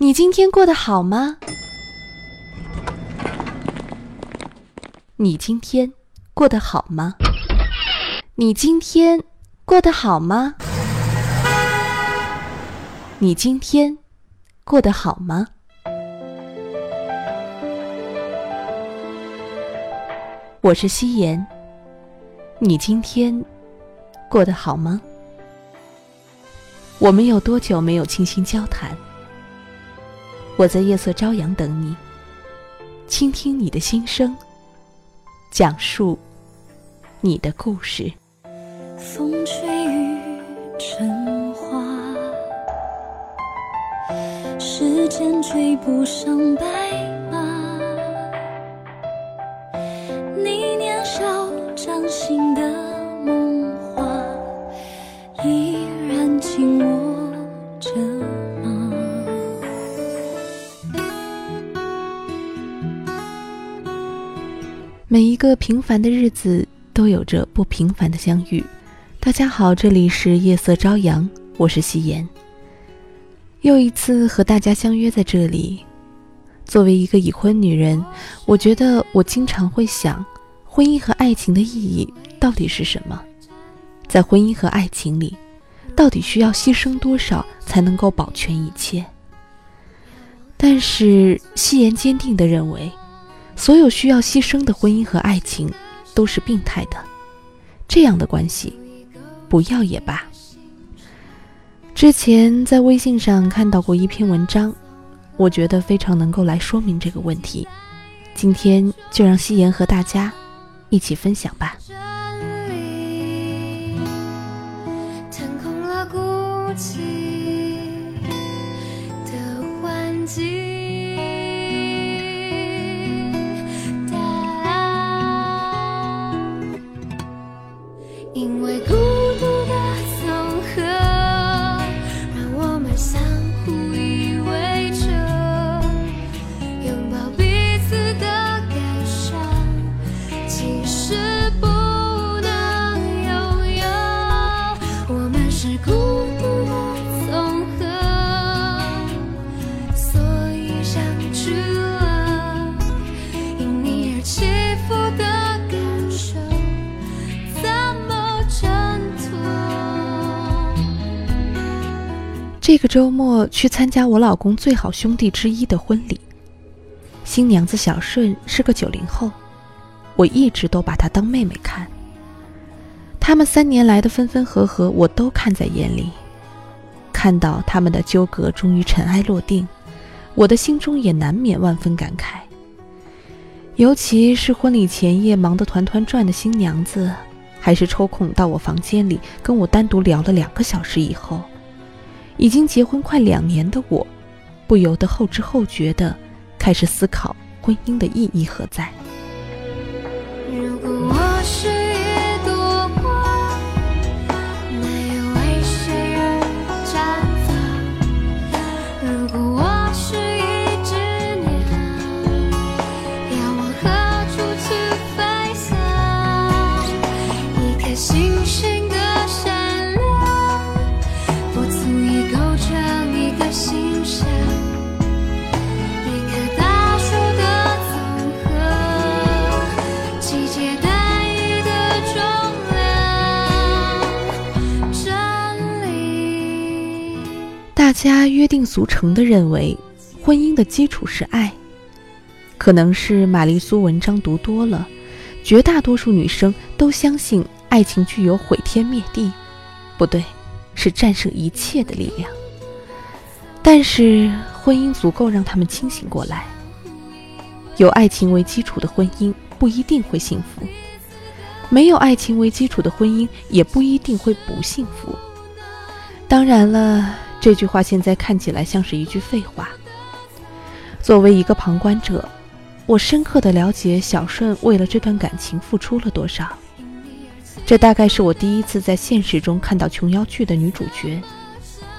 你今天过得好吗？你今天过得好吗？你今天过得好吗？你今天过得好吗？我是夕颜。你今天过得好吗？我们有多久没有倾心交谈？我在夜色朝阳等你，倾听你的心声，讲述你的故事。风吹雨成花，时间追不上白个平凡的日子都有着不平凡的相遇。大家好，这里是夜色朝阳，我是夕颜。又一次和大家相约在这里。作为一个已婚女人，我觉得我经常会想，婚姻和爱情的意义到底是什么？在婚姻和爱情里，到底需要牺牲多少才能够保全一切？但是夕颜坚定地认为。所有需要牺牲的婚姻和爱情，都是病态的。这样的关系，不要也罢。之前在微信上看到过一篇文章，我觉得非常能够来说明这个问题。今天就让夕颜和大家一起分享吧。腾空了孤寂这个周末去参加我老公最好兄弟之一的婚礼。新娘子小顺是个九零后，我一直都把她当妹妹看。他们三年来的分分合合，我都看在眼里。看到他们的纠葛终于尘埃落定，我的心中也难免万分感慨。尤其是婚礼前夜忙得团团转的新娘子，还是抽空到我房间里跟我单独聊了两个小时以后，已经结婚快两年的我，不由得后知后觉地开始思考婚姻的意义何在。如果我是家约定俗成的认为，婚姻的基础是爱。可能是玛丽苏文章读多了，绝大多数女生都相信爱情具有毁天灭地，不对，是战胜一切的力量。但是婚姻足够让他们清醒过来。有爱情为基础的婚姻不一定会幸福，没有爱情为基础的婚姻也不一定会不幸福。当然了，这句话现在看起来像是一句废话。作为一个旁观者，我深刻的了解小顺为了这段感情付出了多少。这大概是我第一次在现实中看到琼瑶剧的女主角，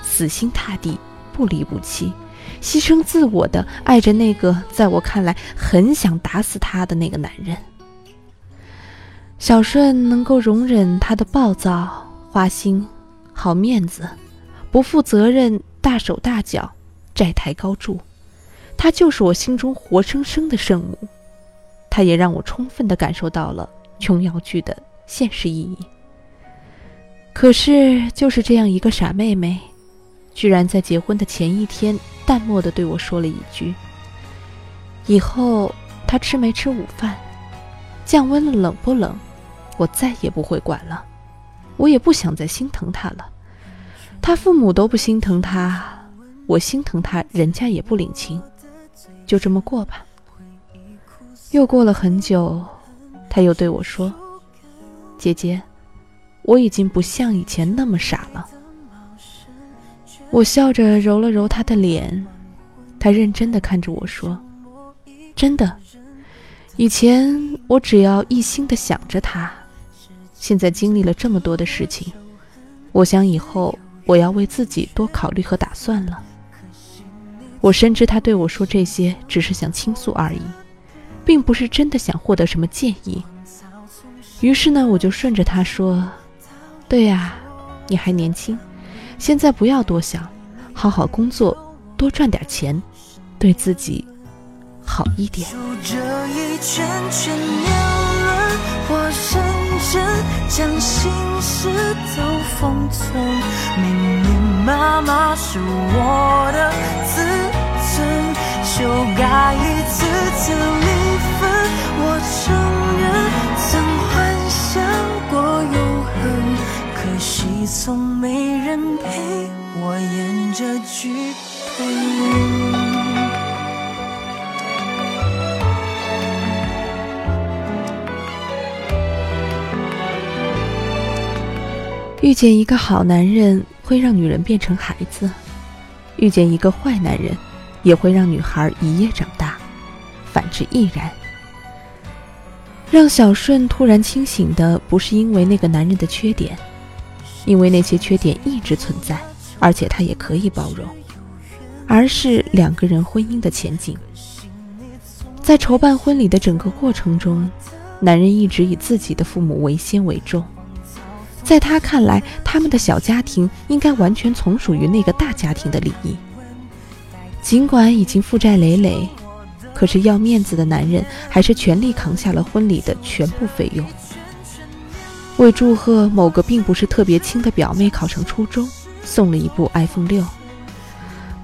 死心塌地、不离不弃，牺牲自我的爱着那个在我看来很想打死他的那个男人。小顺能够容忍他的暴躁、花心、好面子、不负责任、大手大脚，债台高筑，她就是我心中活生生的圣母。她也让我充分的感受到了琼瑶剧的现实意义。可是，就是这样一个傻妹妹，居然在结婚的前一天，淡漠的对我说了一句：“以后她吃没吃午饭，降温了冷不冷，我再也不会管了。我也不想再心疼她了。他父母都不心疼他。”我心疼他，人家也不领情，就这么过吧。又过了很久，他又对我说：“姐姐，我已经不像以前那么傻了。”我笑着揉了揉他的脸，他认真的看着我说：“真的，以前我只要一心的想着他，现在经历了这么多的事情，我想以后我要为自己多考虑和打算了。”我深知他对我说这些只是想倾诉而已，并不是真的想获得什么建议。于是呢，我就顺着他说：“对呀，你还年轻，现在不要多想，好好工作，多赚点钱，对自己好一点。”将心事都封存，明明妈妈是我的自尊，修改一次次离分。我承认曾幻想过永恒，可惜从没人陪我演这剧本。遇见一个好男人会让女人变成孩子，遇见一个坏男人也会让女孩一夜长大，反之亦然。让小顺突然清醒的不是因为那个男人的缺点，因为那些缺点一直存在，而且他也可以包容，而是两个人婚姻的前景。在筹办婚礼的整个过程中，男人一直以自己的父母为先为重。在他看来，他们的小家庭应该完全从属于那个大家庭的利益。尽管已经负债累累，可是要面子的男人还是全力扛下了婚礼的全部费用。为祝贺某个并不是特别亲的表妹考上初中，送了一部 iPhone 六。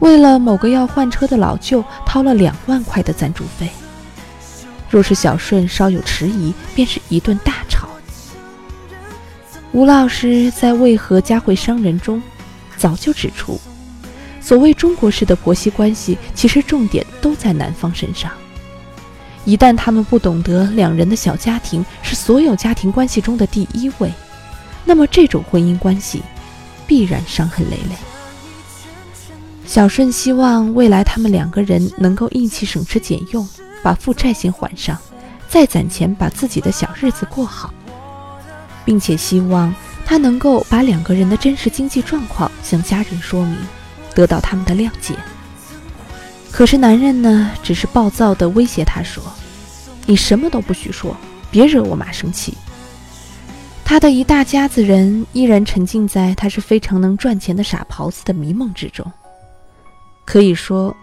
为了某个要换车的老舅，掏了两万块的赞助费。若是小顺稍有迟疑，便是一顿大。吴老师在《为何家会伤人》中，早就指出，所谓中国式的婆媳关系，其实重点都在男方身上。一旦他们不懂得两人的小家庭是所有家庭关系中的第一位，那么这种婚姻关系必然伤痕累累。小顺希望未来他们两个人能够一起省吃俭用，把负债先还上，再攒钱把自己的小日子过好。并且希望他能够把两个人的真实经济状况向家人说明，得到他们的谅解。可是男人呢，只是暴躁地威胁他说：“你什么都不许说，别惹我妈生气。”他的一大家子人依然沉浸在他是非常能赚钱的傻狍子的迷梦之中，可以说，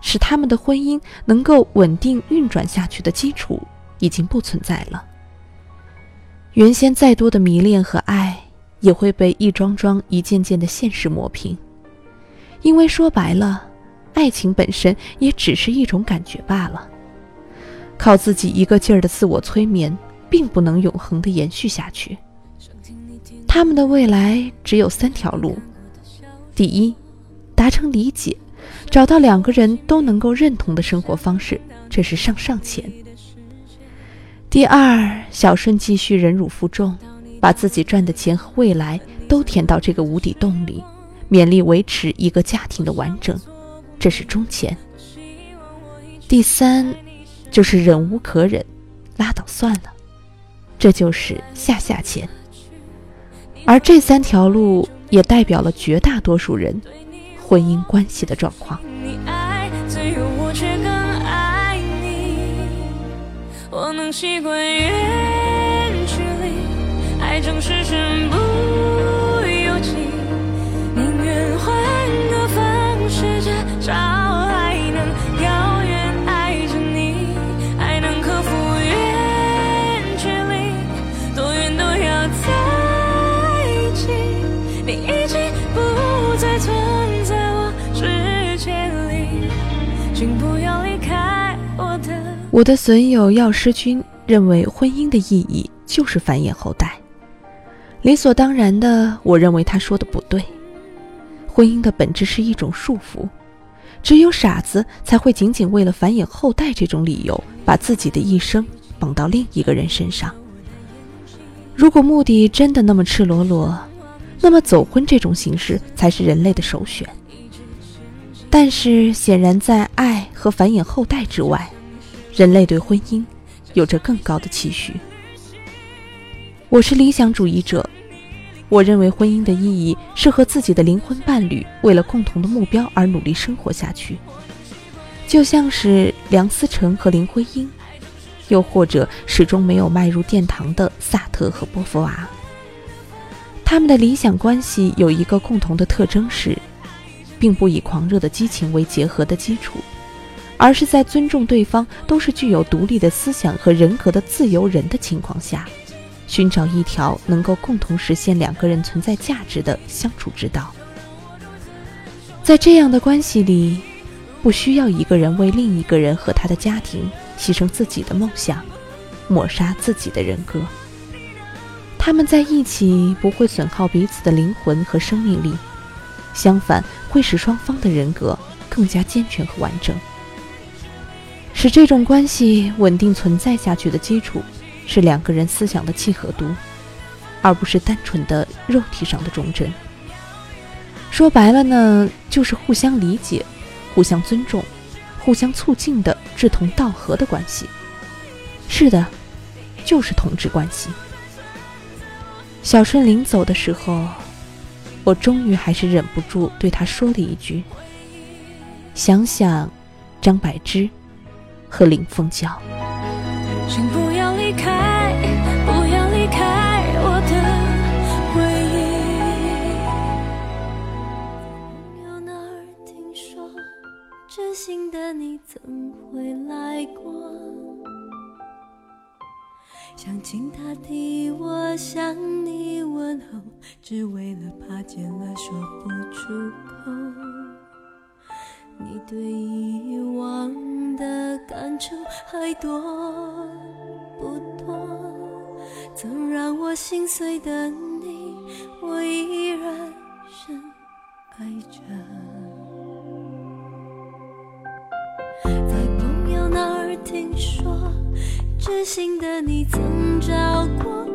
使他们的婚姻能够稳定运转下去的基础已经不存在了。原先再多的迷恋和爱，也会被一桩桩、一件件的现实磨平。因为说白了，爱情本身也只是一种感觉罢了。靠自己一个劲儿的自我催眠，并不能永恒的延续下去。他们的未来只有三条路：第一，达成理解，找到两个人都能够认同的生活方式，这是上上签。第二，小顺继续忍辱负重，把自己赚的钱和未来都填到这个无底洞里，勉力维持一个家庭的完整，这是中钱。第三，就是忍无可忍，拉倒算了，这就是下下签。而这三条路也代表了绝大多数人婚姻关系的状况。习惯远距离，爱总是身不由己，宁愿换个方式。我的损友药师君认为婚姻的意义就是繁衍后代，理所当然的，我认为他说的不对。婚姻的本质是一种束缚，只有傻子才会仅仅为了繁衍后代这种理由，把自己的一生绑到另一个人身上。如果目的真的那么赤裸裸，那么走婚这种形式才是人类的首选。但是显然，在爱和繁衍后代之外，人类对婚姻有着更高的期许。我是理想主义者，我认为婚姻的意义是和自己的灵魂伴侣为了共同的目标而努力生活下去，就像是梁思成和林徽因，又或者始终没有迈入殿堂的萨特和波伏娃。他们的理想关系有一个共同的特征是，并不以狂热的激情为结合的基础。而是在尊重对方都是具有独立的思想和人格的自由人的情况下，寻找一条能够共同实现两个人存在价值的相处之道。在这样的关系里，不需要一个人为另一个人和他的家庭牺牲自己的梦想，抹杀自己的人格。他们在一起不会损耗彼此的灵魂和生命力，相反会使双方的人格更加健全和完整。使这种关系稳定存在下去的基础，是两个人思想的契合度，而不是单纯的肉体上的忠贞。说白了呢，就是互相理解、互相尊重、互相促进的志同道合的关系。是的，就是同志关系。小顺临走的时候，我终于还是忍不住对他说了一句：“想想张柏芝。”和林凤娇。请不要离开，不要离开我的回忆。朋友那儿听说，知心的你曾回来过。想请他替我向你问候，只为了怕见了说不出口。你对以往的感触还多不多？曾让我心碎的你，我依然深爱着。在朋友那儿听说，知心的你曾找过。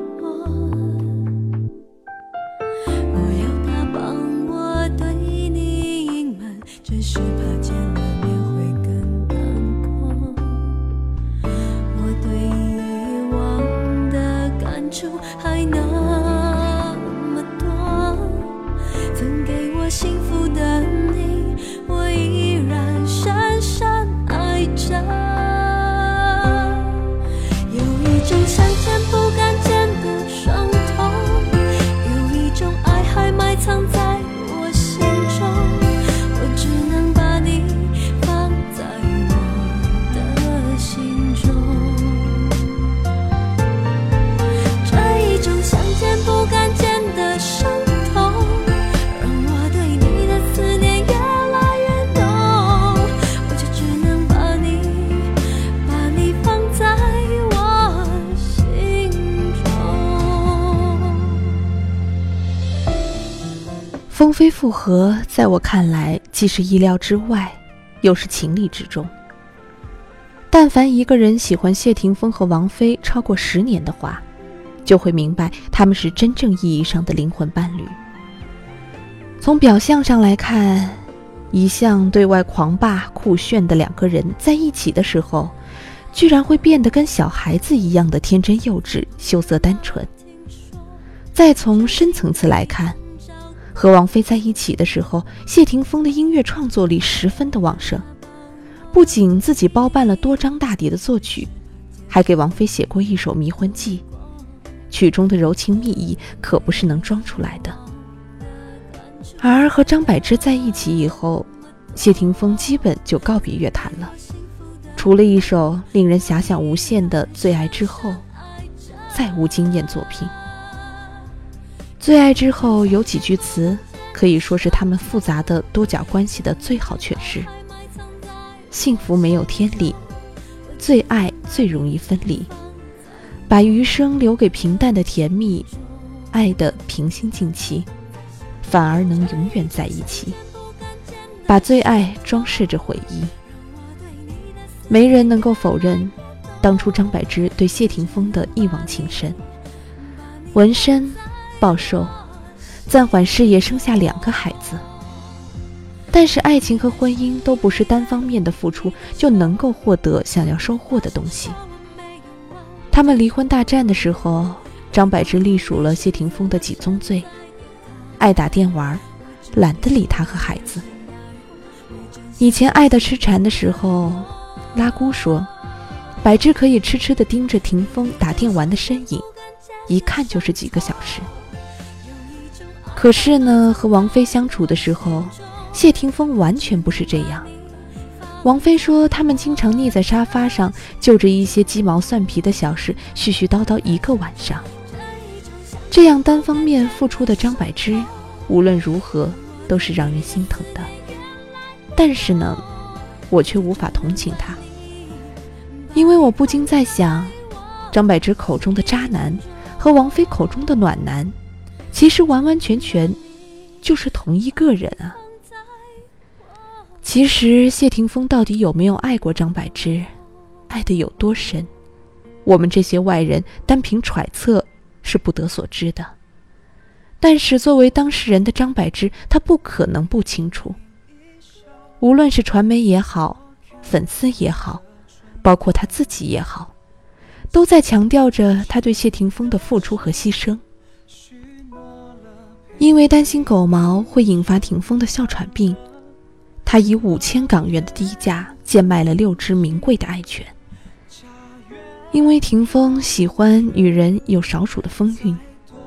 风飞复合，在我看来，既是意料之外，又是情理之中。但凡一个人喜欢谢霆锋和王菲超过十年的话，就会明白他们是真正意义上的灵魂伴侣。从表象上来看，一向对外狂霸酷炫的两个人在一起的时候，居然会变得跟小孩子一样的天真幼稚、羞涩单纯。再从深层次来看，和王菲在一起的时候，谢霆锋的音乐创作力十分的旺盛，不仅自己包办了多张大碟的作曲，还给王菲写过一首《迷魂记》，曲中的柔情蜜意可不是能装出来的。而和张柏芝在一起以后，谢霆锋基本就告别乐坛了，除了一首令人遐想无限的《最爱》之后，再无惊艳作品。最爱之后有几句词，可以说是他们复杂的多角关系的最好诠释。幸福没有天理，最爱最容易分离，把余生留给平淡的甜蜜，爱的平心静气，反而能永远在一起。把最爱装饰着回忆，没人能够否认，当初张柏芝对谢霆锋的一往情深。纹身、暴瘦，暂缓事业，生下两个孩子。但是，爱情和婚姻都不是单方面的付出就能够获得想要收获的东西。他们离婚大战的时候，张柏芝隶属了谢霆锋的几宗罪：爱打电玩，懒得理他和孩子。以前爱的痴缠的时候，拉姑说，柏芝可以痴痴地盯着霆锋打电玩的身影，一看就是几个小时。可是呢，和王菲相处的时候。谢霆锋完全不是这样。王菲说，他们经常腻在沙发上，就着一些鸡毛蒜皮的小事絮絮叨叨一个晚上。这样单方面付出的张柏芝，无论如何都是让人心疼的。但是呢，我却无法同情她，因为我不禁在想，张柏芝口中的渣男和王菲口中的暖男，其实完完全全就是同一个人啊。其实谢霆锋到底有没有爱过张柏芝，爱的有多深，我们这些外人单凭揣测是不得所知的。但是作为当事人的张柏芝，她不可能不清楚。无论是传媒也好，粉丝也好，包括她自己也好，都在强调着她对谢霆锋的付出和牺牲。因为担心狗毛会引发霆锋的哮喘病。他以五千港元的低价贱卖了六只名贵的爱犬，因为霆锋喜欢女人有少数的风韵，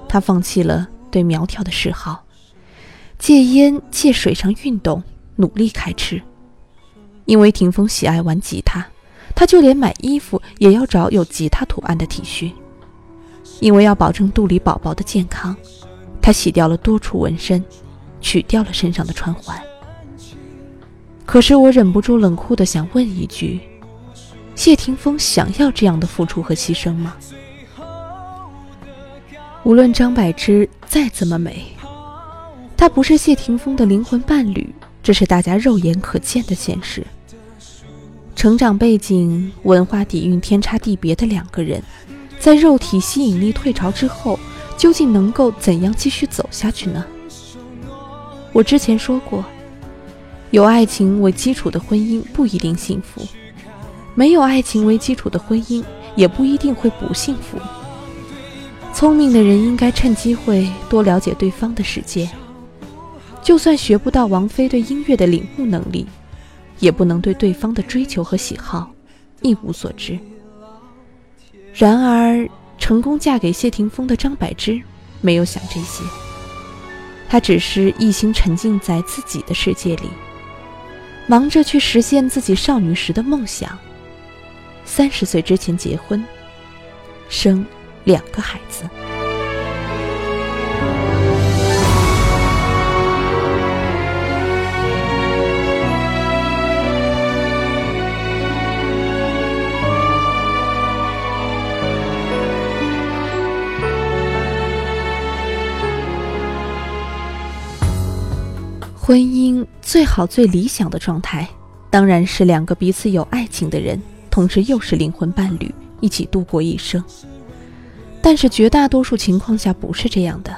他放弃了对苗条的嗜好，戒烟戒水上运动，努力开吃。因为霆锋喜爱玩吉他，他就连买衣服也要找有吉他图案的 T 恤。因为要保证肚里宝宝的健康，他洗掉了多处纹身，取掉了身上的穿环。可是我忍不住冷酷的想问一句：谢霆锋想要这样的付出和牺牲吗？无论张柏芝再怎么美，她不是谢霆锋的灵魂伴侣，这是大家肉眼可见的现实。成长背景、文化底蕴天差地别的两个人，在肉体吸引力退潮之后，究竟能够怎样继续走下去呢？我之前说过。有爱情为基础的婚姻不一定幸福，没有爱情为基础的婚姻也不一定会不幸福。聪明的人应该趁机会多了解对方的世界，就算学不到王菲对音乐的领悟能力，也不能对对方的追求和喜好一无所知。然而，成功嫁给谢霆锋的张柏芝没有想这些，她只是一心沉浸在自己的世界里。忙着去实现自己少女时的梦想。三十岁之前结婚，生两个孩子。婚姻最好、最理想的状态，当然是两个彼此有爱情的人，同时又是灵魂伴侣，一起度过一生。但是绝大多数情况下不是这样的，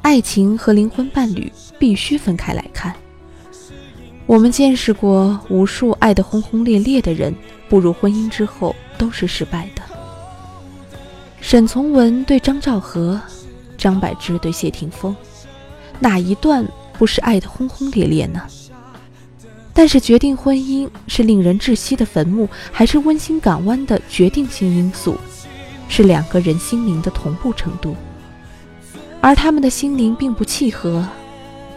爱情和灵魂伴侣必须分开来看。我们见识过无数爱得轰轰烈烈的人，步入婚姻之后都是失败的。沈从文对张兆和，张柏芝对谢霆锋，哪一段？不是爱的轰轰烈烈呢，但是决定婚姻是令人窒息的坟墓，还是温馨港湾的决定性因素，是两个人心灵的同步程度。而他们的心灵并不契合，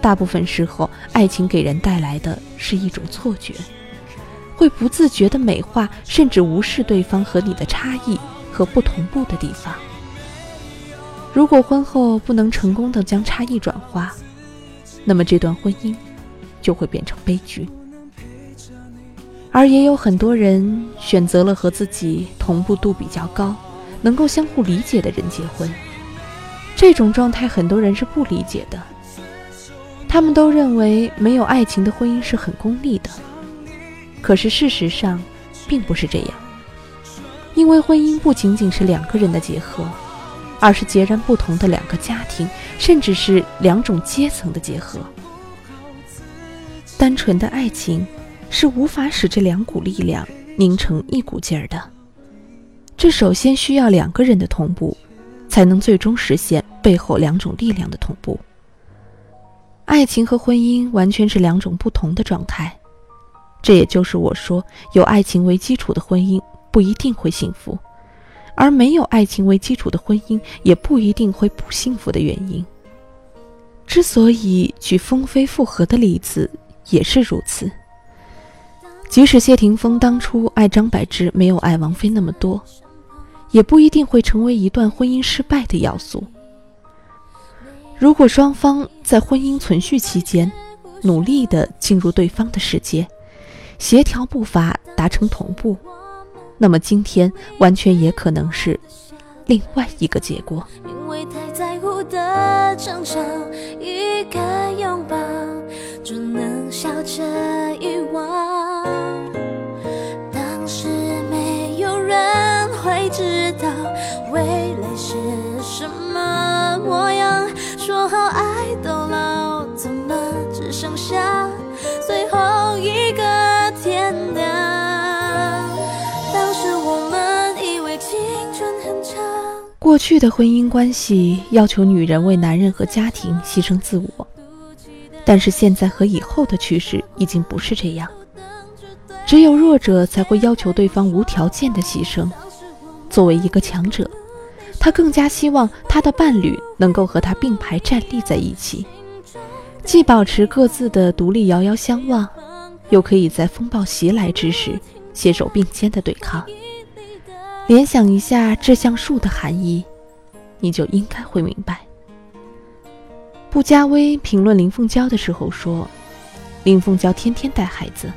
大部分时候，爱情给人带来的是一种错觉，会不自觉的美化甚至无视对方和你的差异和不同步的地方。如果婚后不能成功的将差异转化，那么这段婚姻就会变成悲剧。而也有很多人选择了和自己同步度比较高、能够相互理解的人结婚。这种状态，很多人是不理解的。他们都认为没有爱情的婚姻是很功利的。可是事实上，并不是这样。因为婚姻不仅仅是两个人的结合，而是截然不同的两个家庭，甚至是两种阶层的结合。单纯的爱情。是无法使这两股力量拧成一股劲儿的。这首先需要两个人的同步，才能最终实现背后两种力量的同步。爱情和婚姻完全是两种不同的状态，这也就是我说有爱情为基础的婚姻不一定会幸福，而没有爱情为基础的婚姻也不一定会不幸福的原因。之所以举风飞复合的例子，也是如此。即使谢霆锋当初爱张柏芝没有爱王菲那么多，也不一定会成为一段婚姻失败的要素。如果双方在婚姻存续期间努力的进入对方的世界，协调步伐达成同步，那么今天完全也可能是另外一个结果。因为太在乎的争吵，一个拥抱就能笑着遗忘。当时没有人会知道未来是什么模样，说好爱到老，怎么只剩下最后一个过去的婚姻关系要求女人为男人和家庭牺牲自我，但是现在和以后的趋势已经不是这样。只有弱者才会要求对方无条件的牺牲。作为一个强者，他更加希望他的伴侣能够和他并排站立在一起，既保持各自的独立遥遥相望，又可以在风暴袭来之时携手并肩的对抗。联想一下这橡树的含义，你就应该会明白。布加威评论林凤娇的时候说：“林凤娇天天带孩子。”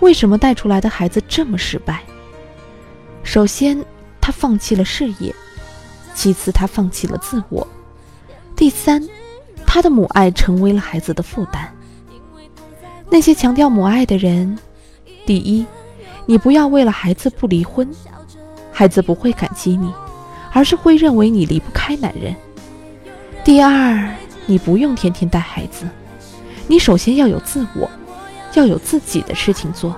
为什么带出来的孩子这么失败？首先，她放弃了事业；其次，她放弃了自我；第三，她的母爱成为了孩子的负担。那些强调母爱的人，第一，你不要为了孩子不离婚，孩子不会感激你，而是会认为你离不开男人；第二，你不用天天带孩子，你首先要有自我。要有自己的事情做，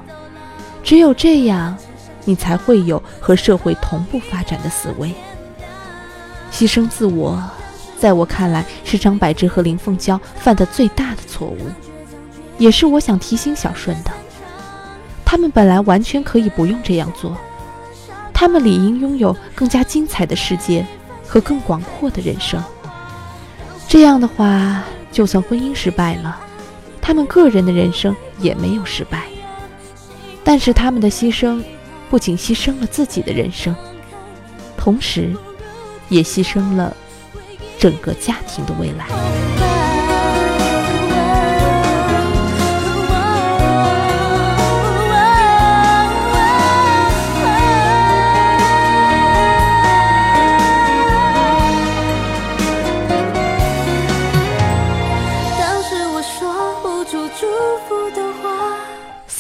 只有这样，你才会有和社会同步发展的思维。牺牲自我，在我看来是张柏芝和林凤娇犯的最大的错误，也是我想提醒小顺的。他们本来完全可以不用这样做，他们理应拥有更加精彩的世界和更广阔的人生。这样的话，就算婚姻失败了。他们个人的人生也没有失败，但是他们的牺牲，不仅牺牲了自己的人生，同时，也牺牲了整个家庭的未来。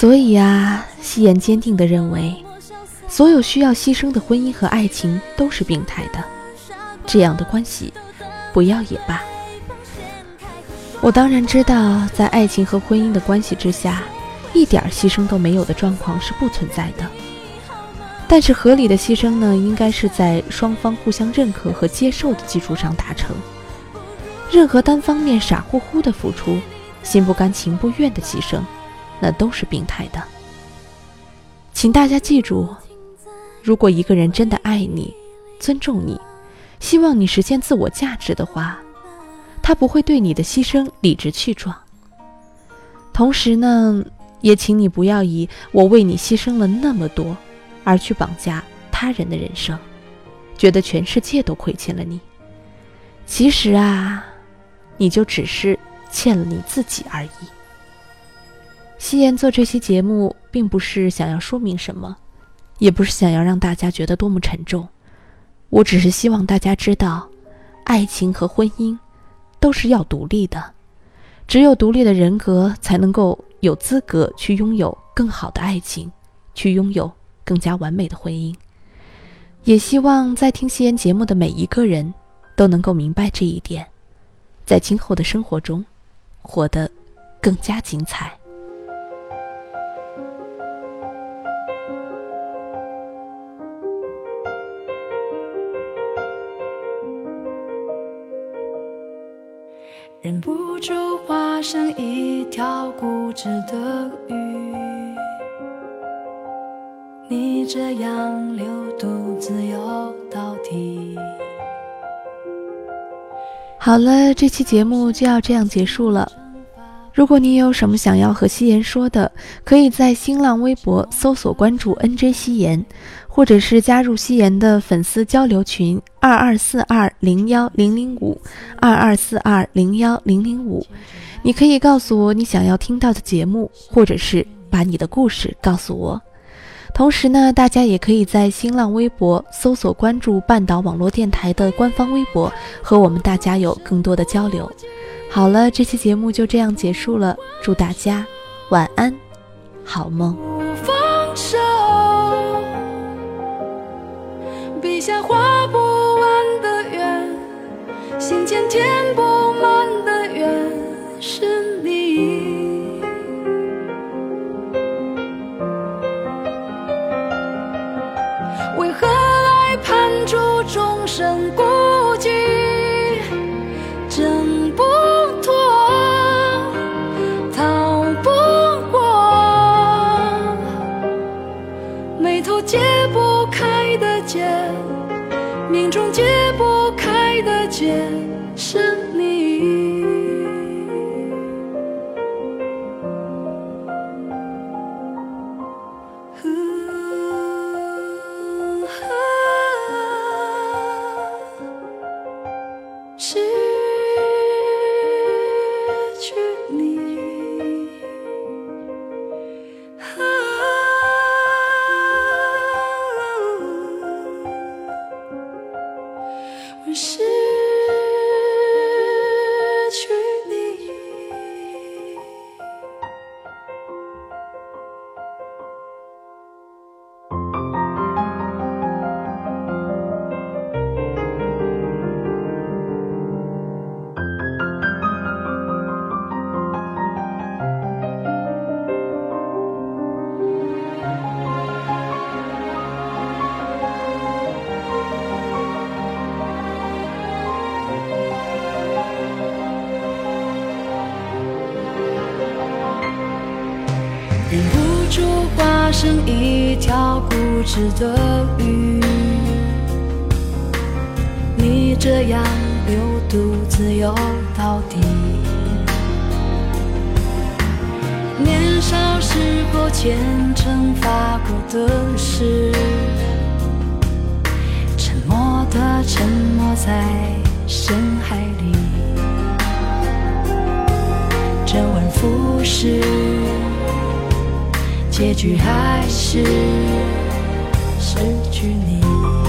所以啊，夕颜坚定地认为，所有需要牺牲的婚姻和爱情都是病态的，这样的关系，不要也罢。我当然知道，在爱情和婚姻的关系之下，一点牺牲都没有的状况是不存在的。但是合理的牺牲呢，应该是在双方互相认可和接受的基础上达成。任何单方面傻乎乎的付出，心不甘情不愿的牺牲。那都是病态的，请大家记住：如果一个人真的爱你、尊重你、希望你实现自我价值的话，他不会对你的牺牲理直气壮。同时呢，也请你不要以“我为你牺牲了那么多”而去绑架他人的人生，觉得全世界都亏欠了你。其实啊，你就只是欠了你自己而已。夕颜做这期节目，并不是想要说明什么，也不是想要让大家觉得多么沉重。我只是希望大家知道，爱情和婚姻都是要独立的，只有独立的人格才能够有资格去拥有更好的爱情，去拥有更加完美的婚姻。也希望在听夕颜节目的每一个人都能够明白这一点，在今后的生活中，活得更加精彩。忍不住化身一条固执的鱼，你这样流独自游到底。好了，这期节目就要这样结束了。如果你有什么想要和夕颜说的，可以在新浪微博搜索关注 NJ 夕颜，或者是加入夕颜的粉丝交流群二二四二零幺零零五二二四二零幺零零五。你可以告诉我你想要听到的节目，或者是把你的故事告诉我。同时呢，大家也可以在新浪微博搜索关注半岛网络电台的官方微博，和我们大家有更多的交流。好了，这期节目就这样结束了，祝大家晚安，好梦。不放手，笔下画不完的圆，心间填不条固执的鱼，你这样流独自游到底。年少时候虔诚发过的誓，沉默的沉没在深海里，周而复始。结局还是失去你。